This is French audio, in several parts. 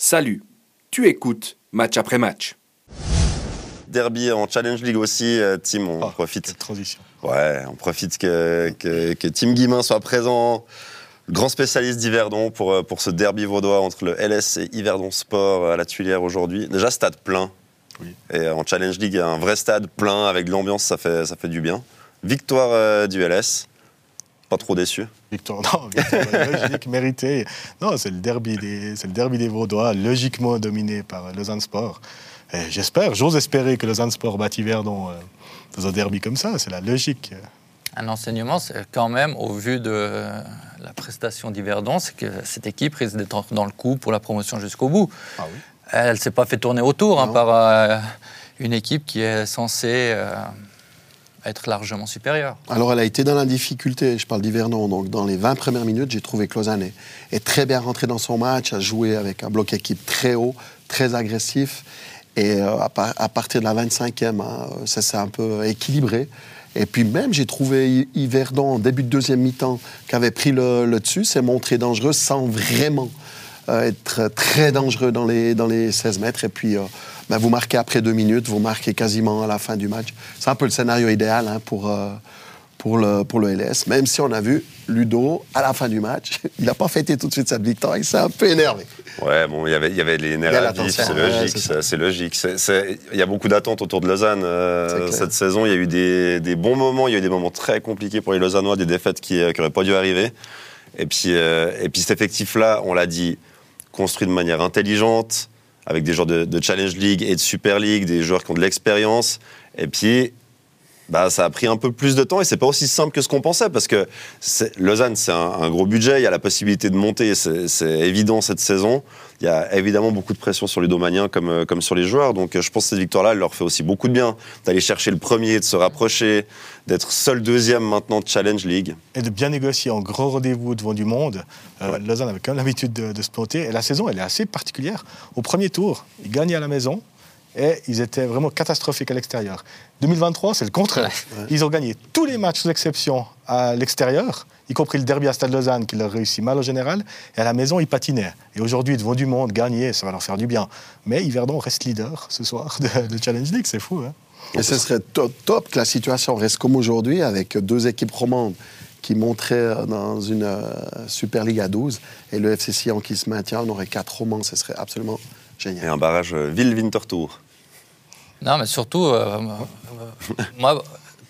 Salut, tu écoutes match après match. Derby en Challenge League aussi, euh, Tim, on Ah, profite. Transition. Ouais, on profite que, que, que Tim Guimin soit présent, grand spécialiste d'Yverdon pour, euh, pour ce derby vaudois entre le LS et Yverdon Sport à la Tuilière aujourd'hui. Déjà, stade plein. Oui. Et en Challenge League, un vrai stade plein avec de l'ambiance, ça fait, ça fait du bien. Victoire euh, du LS. Pas trop déçu. Victoire, non, victoire logique, méritée. Non, c'est le derby des, c'est le derby des Vaudois, logiquement dominé par Lausanne Sport. Et j'espère, j'ose espérer que Lausanne Sport batte Yverdon euh, dans un derby comme ça. C'est la logique. Un enseignement, c'est quand même, au vu de la prestation d'Yverdon, c'est que cette équipe risque d'être dans le coup pour la promotion jusqu'au bout. Ah oui. Elle ne s'est pas fait tourner autour hein, par euh, une équipe qui est censée euh, largement supérieure. Alors, elle a été dans la difficulté, je parle d'Hivernon. Donc, dans les 20 premières minutes, j'ai trouvé Lausanne est, très bien rentré dans son match, a joué avec un bloc équipe très haut, très agressif. Et euh, à, par- à partir de la 25e, hein, ça s'est un peu équilibré. Et puis même, j'ai trouvé Yverdon, en début de deuxième mi-temps, qui avait pris le, le dessus, s'est montré dangereux sans vraiment euh, être très dangereux dans les, dans les 16 mètres. Et puis, euh, ben, vous marquez après deux minutes, vous marquez quasiment à la fin du match. C'est un peu le scénario idéal hein, pour, euh, pour, le, pour le LS. Même si on a vu Ludo, à la fin du match, il n'a pas fêté tout de suite cette victoire, il s'est un peu énervé. Ouais, bon, il y avait- il y avait les nerfs à vif, c'est logique. c'est logique. Il y a beaucoup d'attentes autour de Lausanne euh, cette saison. Il y a eu des, des bons moments, il y a eu des moments très compliqués pour les Lausannois, des défaites qui n'auraient pas dû arriver. Et puis, euh, et puis cet effectif-là, on l'a dit, construit de manière intelligente, avec des joueurs de, Challenge League et de Super League, des joueurs qui ont de l'expérience. Et puis, bah, ça a pris un peu plus de temps et c'est pas aussi simple que ce qu'on pensait parce que Lausanne, c'est un, un gros budget, il y a la possibilité de monter, c'est évident cette saison. Il y a évidemment beaucoup de pression sur les domaniens comme, euh, comme sur les joueurs. Donc euh, je pense que cette victoire-là, elle leur fait aussi beaucoup de bien d'aller chercher le premier, de se rapprocher, d'être seul deuxième maintenant de Challenge League. Et de bien négocier en gros rendez-vous devant du monde. Euh, Ouais. Lausanne avait quand même l'habitude de, de se planter. Et la saison, elle est assez particulière. Au premier tour, ils gagnaient à la maison. Et ils étaient vraiment catastrophiques à l'extérieur. 2023, c'est le contraire. Ils ont gagné tous les matchs, sous exception, à l'extérieur, y compris le derby à Stade Lausanne, qui leur réussit mal au général. Et à la maison, ils patinaient. Et aujourd'hui, devant du monde, gagner, ça va leur faire du bien. Mais Yverdon reste leader ce soir de, de Challenge League, c'est fou. Hein Et ce serait top, top que la situation reste comme aujourd'hui, avec deux équipes romandes qui monteraient dans une euh, Super League à 12, et le FC Sion qui se maintient, on aurait quatre romans, ce serait absolument Et génial. un barrage euh, Ville-Winterthur. Non, mais surtout, euh, euh, moi,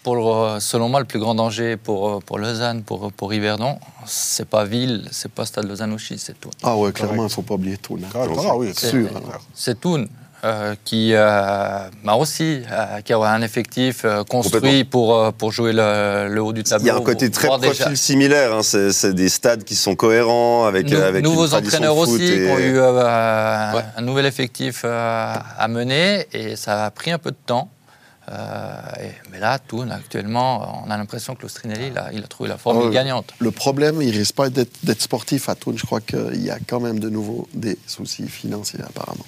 pour le- selon moi, le plus grand danger pour, euh, pour Lausanne, pour, pour Yverdon, c'est pas Ville, c'est pas Stade Lausanne-Ouchy, c'est tout. Ah ouais, clairement, il ne faut pas oublier tout. là. Correct. Ah oui, C'est sûr. alors. C'est Toon euh, qui euh, bah aussi euh, qui a un effectif euh, construit pour, pour jouer le, le haut du tableau. Il y a un côté très profil déjà- similaire. hein. C'est des stades qui sont cohérents avec, Nou- avec une nouveaux entraîneurs de foot aussi et- qui ont eu Ouais. un nouvel effectif à mener et ça a pris un peu de temps. Euh, mais là, Toon, actuellement, on a l'impression que l'Austrinelli, il a, il a trouvé la formule ouais. gagnante. Le problème, il ne risque pas d'être sportif à Toul. Je crois qu'il y a quand même de nouveau des soucis financiers, apparemment.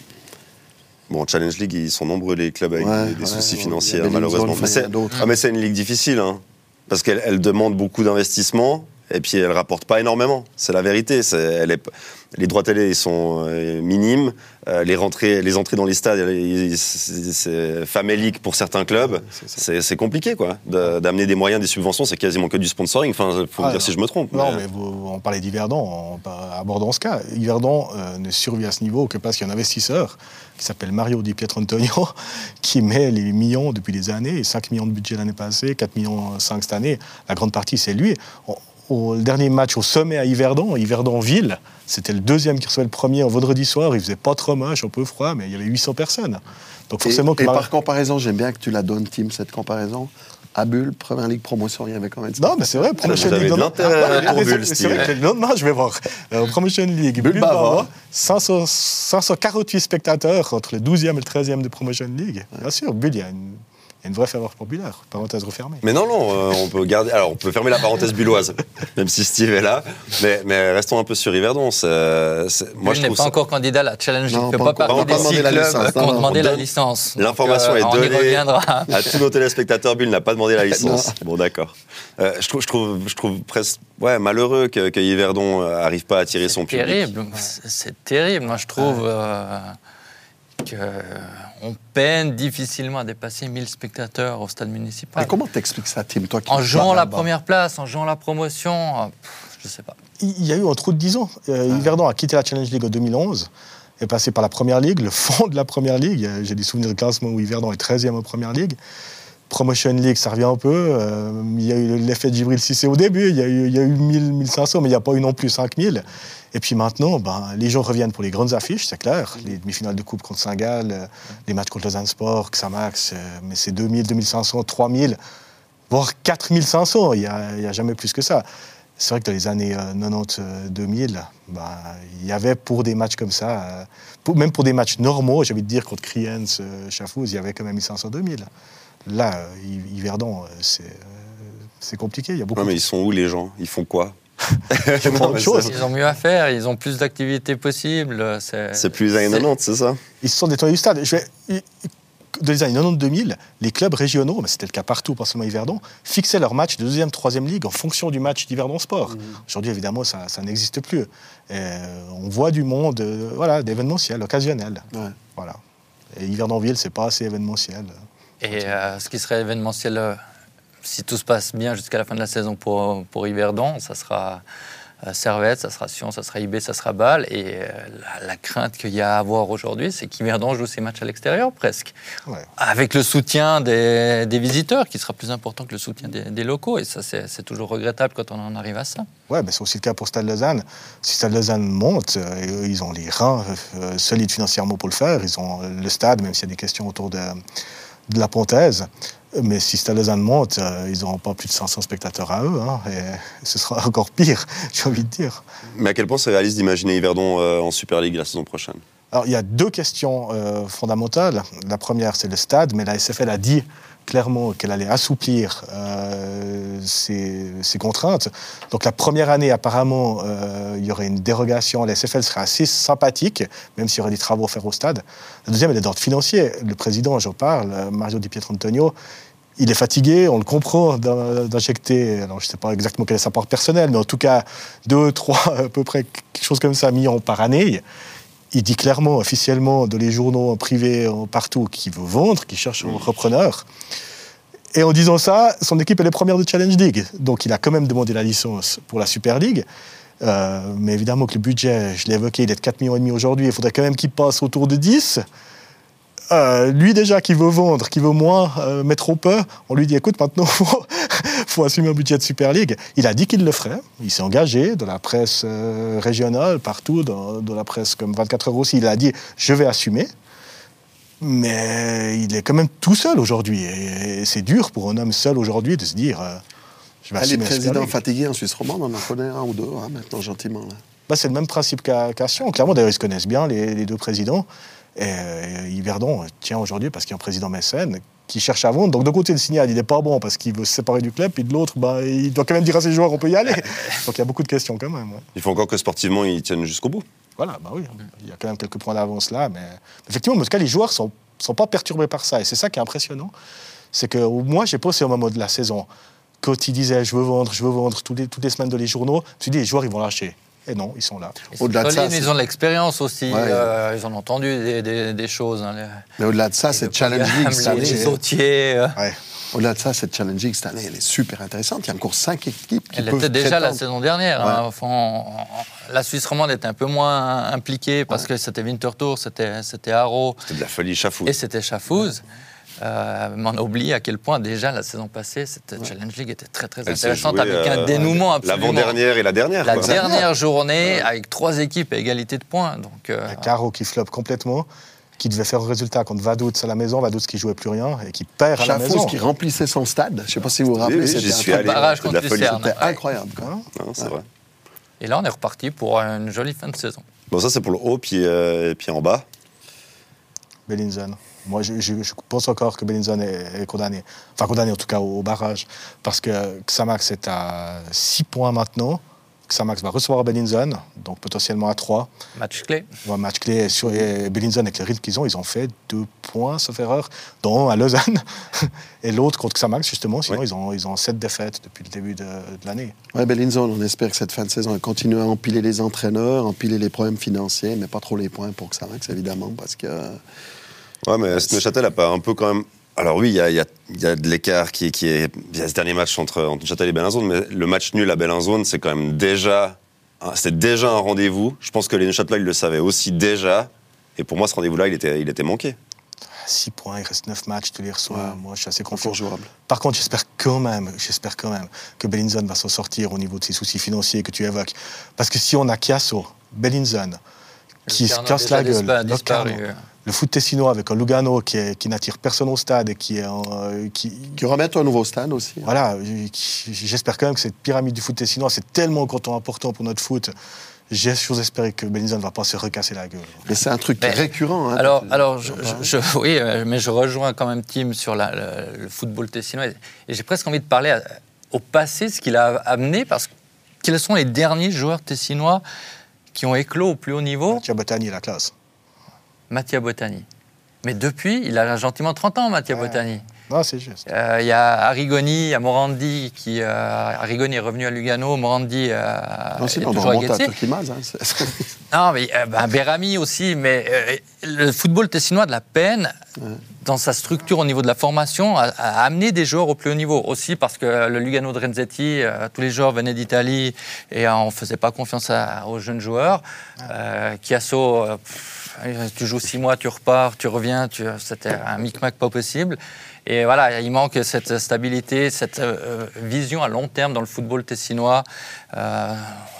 Bon, en Challenge League, ils sont nombreux les clubs avec Ouais, des, des ouais, soucis financiers, malheureusement. Bellingham, Mais c'est ah, mais c'est une ligue difficile, hein, parce qu'elle elle demande beaucoup d'investissement et puis elle rapporte pas énormément. C'est la vérité. C'est- elle est- les droits télé sont euh, minimes. Euh, les, rentrées, les entrées dans les stades, c'est famélique pour certains clubs. c'est compliqué, quoi. D'amener des moyens, des subventions, c'est quasiment que du sponsoring. Enfin, faut me Ah, dire si je me trompe. Non, mais- mais vous- on parlait d'Yverdon, on pa- abordons ce cas. Yverdon euh, ne survit à ce niveau que parce qu'il y a un investisseur qui s'appelle Mario Di Pietrantonio, qui met les millions depuis des années, 5 millions de budget l'année passée, 4 millions 5 cette année. La grande partie, c'est lui. On- au le dernier match au sommet à Yverdon, Yverdon-Ville, c'était le deuxième qui recevait le premier en vendredi soir. Il faisait pas trop moche, un peu froid, mais il y avait 800 personnes. Donc Et, forcément que et Mar- par comparaison, j'aime bien que tu la donnes, Tim, cette comparaison. À Bulle, Première Ligue Promotion, il y avait quand même... Non, mais c'est vrai, Promotion non, pour mais c'est- vrai que le lendemain, je vais voir. Euh, Promotion League, Bulle Bulle Bavarois. Bavarois, 500 548 spectateurs entre le 12e et le 13e de Promotion League. Bien sûr, Bulle, il y a une Il y a une vraie ferveur populaire, parenthèse refermée. Mais non, non, euh, on peut garder. Alors, on peut fermer la parenthèse bulloise, même si Steve est là. Mais, mais restons un peu sur Yverdon. c'est- c'est- Lui Moi, je n'est pas ça- encore candidat à la Challenge Non. Il ne pas encore. pas pas des demander six la clubs licence, qui ont demandé la licence. L'information euh, est On y donnée. reviendra. À tous nos téléspectateurs, Bull n'a pas demandé la licence. Bon, d'accord. Euh, je, trouve, je, trouve, je trouve presque ouais, malheureux que, que Yverdon n'arrive pas à attirer son C'est public. terrible. C'est- C'est terrible. Moi, je trouve euh, qu'on peine difficilement à dépasser 1000 spectateurs au stade municipal. Mais comment t'expliques ça, Tim, toi qui En jouant la première place, en jouant la promotion, euh, pff, je sais pas. Il y a eu en trop de 10 ans. Euh, Yverdon a quitté la Challenge League en 2011, est passé par la Première Ligue, le fond de la Première Ligue. J'ai des souvenirs de classement où Yverdon est 13e en Première Ligue. Promotion League, ça revient un peu. Euh, il y a eu l'effet de Gibril Cissé au début, il y a eu, il y a eu 1000, 1500, mais il n'y a pas eu non plus 5000. Et puis maintenant, ben, les gens reviennent pour les grandes affiches, c'est clair. Les demi-finales de Coupe contre Saint-Gall, euh, les matchs contre Lausanne Sport, Xamax, euh, mais c'est 2000, 2500, 3000, voire 4500. Il n'y a, il y a jamais plus que ça. C'est vrai que dans les années euh, 90-2000, ben, il y avait pour des matchs comme ça, même pour des matchs normaux, j'ai envie de dire contre Kriens, Chafouz, il y avait quand même 1500-2000. Là, Yv- Yverdon, euh, c'est euh, c'est compliqué. Il y a beaucoup Ouais, mais ils sont où les gens? Ils font quoi? Plein Non, Ils ont mieux à faire, ils ont plus d'activités possibles. C'est C'est plus les années 90, c'est ça? Ils se sont détournés du stade. Je vais- Dans les années 90-2000, les clubs régionaux, mais c'était le cas partout, pas seulement Yverdon, fixaient leurs matchs de deuxième, troisième ligue en fonction du match d'Yverdon Sport. Aujourd'hui, évidemment, ça, ça n'existe plus. Et, euh, on voit du monde, voilà, d'événementiel, occasionnel. Ouais. Voilà. Et Yverdonville, c'est pas assez événementiel. Et euh, ce qui serait événementiel, euh, si tout se passe bien jusqu'à la fin de la saison pour, pour Yverdon, ça sera euh, Servette, ça sera Sion, ça sera IB, ça sera Bâle. Et la, la crainte qu'il y a à avoir aujourd'hui, c'est qu'Yverdon joue ses matchs à l'extérieur presque. Ouais. Avec le soutien des, des visiteurs, qui sera plus important que le soutien des, des locaux. Et ça, c'est toujours regrettable quand on en arrive à ça. Ouais, mais c'est aussi le cas pour Stade Lausanne. Si Stade Lausanne monte, euh, ils ont les reins euh, solides financièrement pour le faire. Ils ont le stade, même s'il y a des questions autour de, de la Pontaise. Mais si Lausanne monte, euh, ils n'auront pas plus de 500 spectateurs à eux. hein, et ce sera encore pire, j'ai envie de dire. Mais à quel point c'est réaliste d'imaginer Yverdon euh, en Super League la saison prochaine? Alors, il y a deux questions euh, fondamentales. La première, c'est le stade, mais la SFL a dit clairement qu'elle allait assouplir euh, ses, ses contraintes. Donc, la première année, apparemment, euh, il y aurait une dérogation. La SFL serait assez sympathique, même s'il y aurait des travaux à faire au stade. La deuxième, elle est d'ordre financier. Le président, j'en parle, euh, Mario Di Pietro Antonio, il est fatigué, on le comprend d'in- d'injecter, alors je ne sais pas exactement quel est sa part personnelle, mais en tout cas, deux, trois, à peu près, quelque chose comme ça, millions par année. Il dit clairement, officiellement, dans les journaux en privé, en partout, qu'il veut vendre, qu'il cherche un repreneur. Et en disant ça, son équipe elle est première de Challenge League. Donc il a quand même demandé la licence pour la Super League. Euh, mais évidemment que le budget, je l'ai évoqué, il est de 4 millions aujourd'hui. Il faudrait quand même qu'il passe autour de 10. Euh, lui déjà qui veut vendre, qui veut moins euh, mettre au peu, on lui dit écoute maintenant faut, faut assumer un budget de Super League. Il a dit qu'il le ferait, il s'est engagé dans la presse euh, régionale, partout, dans, dans la presse comme 24 heures aussi, il a dit je vais assumer. Mais il est quand même tout seul aujourd'hui. Et c'est dur pour un homme seul aujourd'hui de se dire euh, je vais Ah, les assumer Super présidents fatigués en Suisse romande, on en connaît un ou deux hein, maintenant, gentiment. Là. Bah, c'est le même principe qu'à Sion. Clairement, d'ailleurs, ils se connaissent bien, les, les deux présidents. Et euh, Yverdon tient aujourd'hui parce qu'il y a un président mécène qui cherche à vendre. Donc, d'un côté, le signal, il n'est pas bon parce qu'il veut se séparer du club, puis de l'autre, bah, il doit quand même dire à ses joueurs on peut y aller. Donc, il y a beaucoup de questions quand même. ouais. Il faut encore que sportivement ils tiennent jusqu'au bout. Voilà, bah oui, il y a quand même quelques points d'avance là. Mais effectivement, en tout cas, les joueurs ne sont, sont pas perturbés par ça. Et c'est ça qui est impressionnant. C'est que moi, j'ai pensé au moment de la saison, quand ils disaient je veux vendre, je veux vendre, toutes les, toutes les semaines dans les journaux, je me suis dit les joueurs, ils vont lâcher. Et non, ils sont là. Au-delà de ça, c'est- ils ont de l'expérience aussi. Ouais. euh, ils ont entendu des, des- des choses. hein, les- Mais au-delà de ça, League Pogam, cette année, les sautiers. euh, Ouais. au-delà de ça, cette Challenge League cette année, elle est super intéressante. Il y a encore cinq équipes qui Elle peuvent était déjà la saison dernière. hein. Enfin, on- on- la Suisse romande était un peu moins impliquée parce que c'était Winterthur, c'était c'était Haro C'est de la folie chafou. et c'était Chafouz. Euh, a oublié à quel point déjà la saison passée, cette Challenge League était très très Elle intéressante jouée, avec un euh, dénouement absolument. L'avant-dernière et la dernière. La quoi. dernière journée avec trois équipes à égalité de points. Donc, euh, Caro qui floppe complètement, qui devait faire un résultat contre Vaduz à la maison, Vaduz qui jouait plus rien et qui perd à la maison. qui remplissait son stade. Je ne sais pas si vous vous Oui, rappelez. oui, c'était j'y un suis truc- allé. barrage c'était contre. Lucerne. C'était Ouais. incroyable. quoi. Hein Non, c'est vrai. et là, on est reparti pour une jolie fin de saison. Bon, ça c'est pour le haut, puis, euh, et puis en bas. Bellinson. Moi, je, je- je pense encore que Bellinson est, est condamné. Enfin, condamné en tout cas au, au barrage. Parce que Xamax est à 6 points maintenant. Xamax va recevoir Bellinson, donc potentiellement à 3. Match clé. Un match clé sur et Bellinson avec le rythme qu'ils ont, ils ont fait deux points, sauf erreur, dont un à Lausanne et l'autre contre Xamax justement. Sinon, Oui. ils ont ils ont sept défaites depuis le début de, de l'année. Ouais, Bellinson, on espère que cette fin de saison, elle continue à empiler les entraîneurs, empiler les problèmes financiers, mais pas trop les points pour que ça max, évidemment, parce que Ouais, mais Neuchâtel a pas un peu quand même. Alors oui, il y a, il y a- il y a de l'écart qui, qui est. Il y a ce dernier match entre, entre Neuchâtel et Bellinzone, mais le match nul à Bellinzone, c'est quand même déjà. C'était déjà un rendez-vous. Je pense que les Neuchâtelois, ils le savaient aussi déjà. Et pour moi, ce rendez-vous-là, il était, il était manqué. 6 points, il reste 9 matchs, tu les reçois. Ouais. Moi, je suis assez confiant. jouable. Par contre, j'espère quand même, j'espère quand même que Bellinson va s'en sortir au niveau de ses soucis financiers que tu évoques. Parce que si on a Chiasso, Bellinson, qui se casse la gueule, disparu. Le foot tessinois avec un Lugano qui, est- qui n'attire personne au stade et qui est en, euh, qui, Qui remettent un nouveau stade aussi. voilà, qui- j'espère quand même que cette pyramide du foot tessinois, c'est tellement content important pour notre foot. J'ai j'ose espérer que Bellinson ne va pas se recasser la gueule. Mais c'est un truc Mais- récurrent. hein. Alors, alors je, je- je- oui, euh, mais je rejoins quand même Tim sur la- le, le football tessinois. Et j'ai presque envie de parler à- au passé, ce qu'il a amené, parce que quels sont les derniers joueurs tessinois qui ont éclos au plus haut niveau? Mathieu Botani, la classe. Mattia Botani. Mais depuis, il a gentiment 30 ans, Mattia Ouais. Botani. Non, c'est juste. Euh, Il y a Arrigoni, il y a Morandi, qui, euh, Arrigoni est revenu à Lugano, Morandi euh, Non, est sinon, on toujours à. Turquimaz. Hein. Non, mais euh, ben, Berami aussi, mais euh, le football tessinois a de la peine dans sa structure au niveau de la formation à, à amener des joueurs au plus haut niveau. Aussi parce que le Lugano de Renzetti, euh, tous les joueurs venaient d'Italie et euh, on ne faisait pas confiance à- aux jeunes joueurs. Euh, Chiasso, euh, pff, tu joues six mois, tu repars, tu reviens, tu- c'était un micmac pas possible. Et voilà, il manque cette stabilité, cette euh, vision à long terme dans le football tessinois, euh,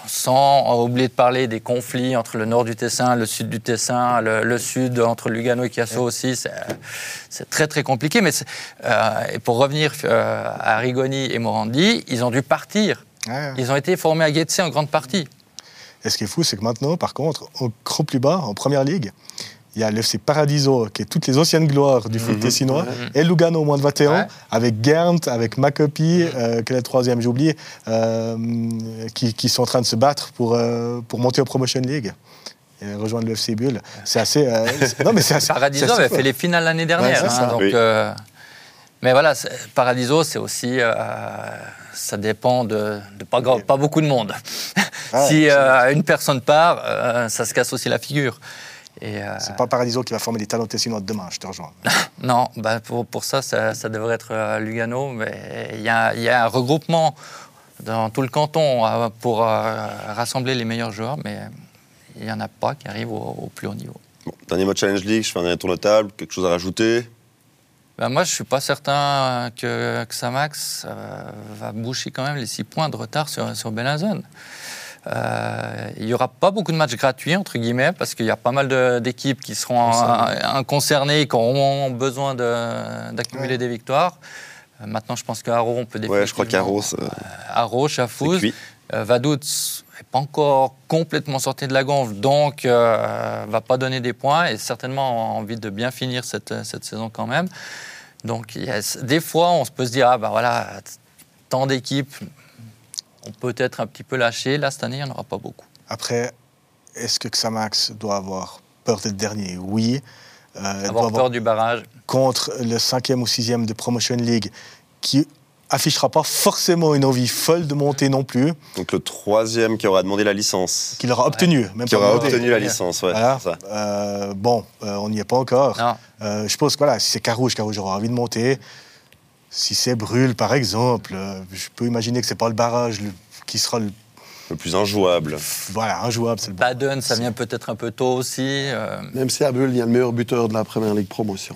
sans oublier de parler des conflits entre le nord du Tessin, le sud du Tessin, le, le sud entre Lugano et Chiasso aussi. C'est très très compliqué. Mais euh, et pour revenir euh, à Rigoni et Morandi, ils ont dû partir. Ouais. Ils ont été formés à Getse en grande partie. Et ce qui est fou, c'est que maintenant, par contre, au grand plus bas, en première ligue, il y a l'FC Paradiso, qui est toutes les anciennes gloires du foot tessinois, et Lugano au moins de 21, Ouais. avec Gernt, avec Makopi, euh, quel est le troisième, j'ai oublié, euh, qui, qui sont en train de se battre pour, euh, pour monter au Promotion League et rejoindre le FC Bull. C'est assez. euh, non, mais c'est assez. Paradiso assez avait fait les finales l'année dernière. Ouais, hein, ça. donc, Oui. euh, mais voilà, Paradiso, c'est aussi. euh, ça dépend de, de pas, grand- pas beaucoup de monde. Ouais, si euh, une personne part, euh, ça se casse aussi la figure. Euh, C'est pas Paradiso qui va former les talents tessinois de demain, je te rejoins. non, bah, pour, pour ça, ça, ça devrait être euh, Lugano. Mais il y a, il y a un regroupement dans tout le canton pour euh, rassembler les meilleurs joueurs, mais il n'y en a pas qui arrivent au, au plus haut niveau. Bon, dernier mot Challenge League, je fais un dernier tour de table, quelque chose à rajouter? Ben, moi, je suis pas certain que, que Samax euh, va boucher quand même les six points de retard sur, sur Bellinzone. Euh, il n'y aura pas beaucoup de matchs gratuits, entre guillemets, parce qu'il y a pas mal d'équipes qui seront euh, concernées, qui auront besoin de- d'accumuler Ouais. des victoires. Euh, maintenant, je pense qu'Aro, on peut définitivement... Ouais, je crois qu'Arros, euh, Aro, Chafouz, Vaduz n'est pas encore complètement sorti de la gonfle, donc euh, va pas donner des points et certainement a envie de bien finir cette, cette saison quand même. Donc des fois, on se peut se dire, ah ben voilà, tant d'équipes, on peut être un petit peu lâché. Là, cette année, il n'y en aura pas beaucoup. Après, est-ce que Xamax doit avoir peur d'être dernier? Oui. Euh, Avoir avoir peur du barrage. contre le cinquième ou sixième de Promotion League, qui affichera pas forcément une envie folle de monter non plus, Donc le troisième qui aura demandé la licence. qu'il aura obtenu, même Qui aura demandé. obtenu la licence, ouais. Voilà. c'est ça. Euh, bon, euh, on n'y est pas encore. Euh, je pense que voilà, si c'est Carouge, Carouge aura envie de monter. Si c'est Brûle, par exemple, euh, je peux imaginer que c'est pas le barrage le- qui sera le, Le plus injouable. voilà, injouable. C'est le Baden, ça vient peut-être un peu tôt aussi. euh, Même si à Bulle, il y a le meilleur buteur de la première ligue promotion.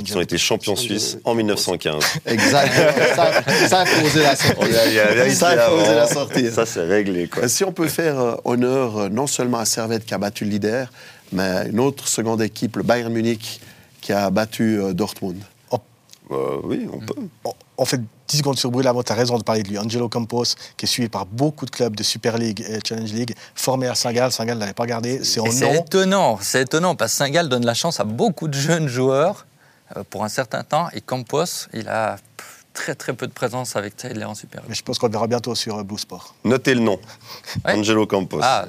Ils ont été champions suisses en 1915. Exactement. ça, la a- il y a vérité Ça, oser avant. la sortir. Ça, c'est réglé, quoi. Si on peut faire euh, honneur non seulement à Servette qui a battu le leader, mais à une autre seconde équipe, le Bayern Munich, qui a battu Dortmund. Euh, oui, on peut. on fait 10 secondes sur Brûle avant, tu as raison de parler de lui. Angelo Campos, qui est suivi par beaucoup de clubs de Super League et Challenge League, formé à Saint-Gall. Saint-Gall ne l'avait pas gardé. C'est étonnant, c'est étonnant parce que Saint-Gall donne la chance à beaucoup de jeunes joueurs euh, pour un certain temps et Campos, il a très très peu de présence avec Taylor en Super League. Mais je pense qu'on le verra bientôt sur euh, Blue Sport. Notez le nom. Ouais. Angelo Campos. Ah,